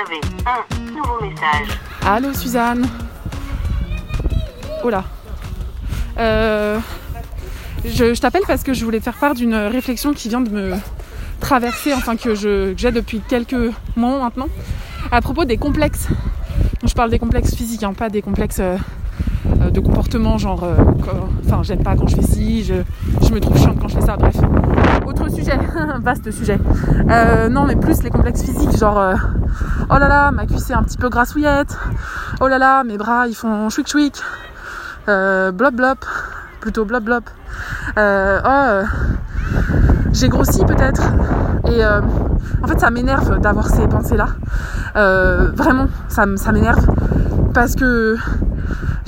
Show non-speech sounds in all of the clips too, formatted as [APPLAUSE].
avez un nouveau message. Allô Suzanne Oh Je, t'appelle parce que je voulais faire part d'une réflexion qui vient de me traverser, enfin que j'ai depuis quelques mois maintenant, à propos des complexes. Je parle des complexes physiques, hein, pas des complexes euh, euh, de comportement, genre, enfin, j'aime pas quand je fais ci, je, je me trouve chiante quand je fais ça, bref. Autre sujet, [LAUGHS] vaste sujet. Non, mais plus les complexes physiques, genre, oh là là, ma cuisse est un petit peu grassouillette, oh là là, mes bras ils font chouic chouic, euh, blop blop, plutôt blop blop. Euh, oh, euh, j'ai grossi peut-être. Et euh, en fait, ça m'énerve d'avoir ces pensées-là. Vraiment, ça m'énerve parce que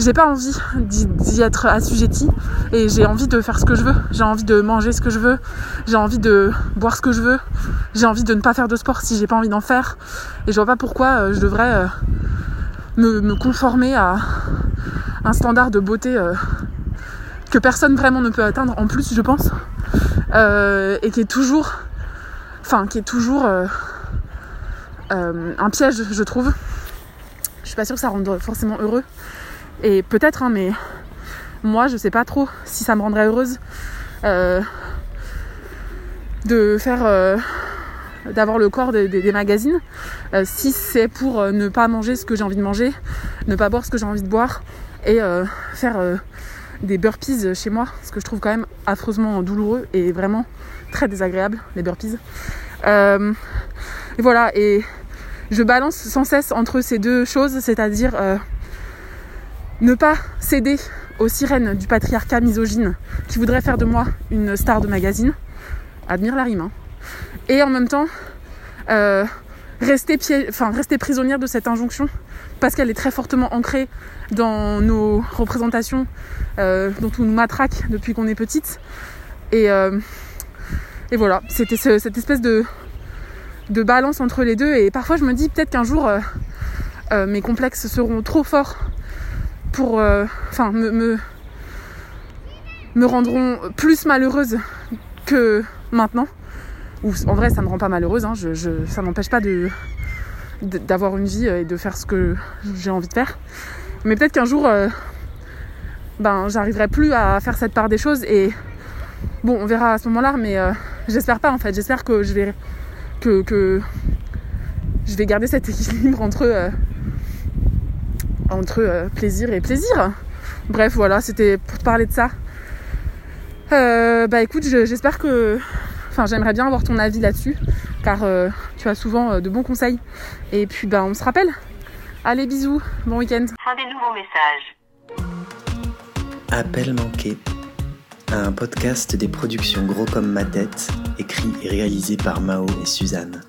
j'ai pas envie d'y être assujettie et j'ai envie de faire ce que je veux. J'ai envie de manger ce que je veux. J'ai envie de boire ce que je veux. J'ai envie de ne pas faire de sport si j'ai pas envie d'en faire. Et je vois pas pourquoi euh, je devrais euh, me, me conformer à un standard de beauté euh, que personne vraiment ne peut atteindre en plus, je pense. Et qui est toujours, enfin, qui est toujours un piège, je trouve. Je suis pas sûre que ça rende forcément heureux. Et peut-être, hein, mais moi, je sais pas trop si ça me rendrait heureuse euh, de faire, euh, d'avoir le corps des, magazines. Euh, si c'est pour ne pas manger ce que j'ai envie de manger, ne pas boire ce que j'ai envie de boire et faire des burpees chez moi, ce que je trouve quand même affreusement douloureux et vraiment très désagréable, les burpees. Voilà, et je balance sans cesse entre ces deux choses, c'est-à-dire ne pas céder aux sirènes du patriarcat misogyne qui voudrait faire de moi une star de magazine. Admire la rime. hein. Et en même temps, euh, rester, prisonnière de cette injonction parce qu'elle est très fortement ancrée dans nos représentations euh, dont on nous matraque depuis qu'on est petite. Et, euh, et voilà, c'était ce- cette espèce de, balance entre les deux. Et parfois, je me dis peut-être qu'un jour, mes complexes seront trop forts pour. euh, Enfin, me, me, me rendront plus malheureuse que maintenant. Ou en vrai, ça me rend pas malheureuse. hein, je, je- ça m'empêche pas de d'avoir une vie et de faire ce que j'ai envie de faire. Mais peut-être qu'un jour, euh, ben, j'arriverai plus à faire cette part des choses et bon, on verra à ce moment-là, mais euh, j'espère pas en fait. J'espère que je vais que, que je vais garder cet équilibre entre euh, entre euh, plaisir et plaisir. Bref, voilà, c'était pour te parler de ça. Euh, bah écoute, je- j'espère que, enfin, j'aimerais bien avoir ton avis là-dessus, car euh, tu as souvent euh, de bons conseils. Et puis, bah, on se rappelle. Allez, bisous, bon week-end. Fin des nouveaux messages. Appel manqué. Un podcast des productions Gros comme ma tête, écrit et réalisé par Mao et Suzanne.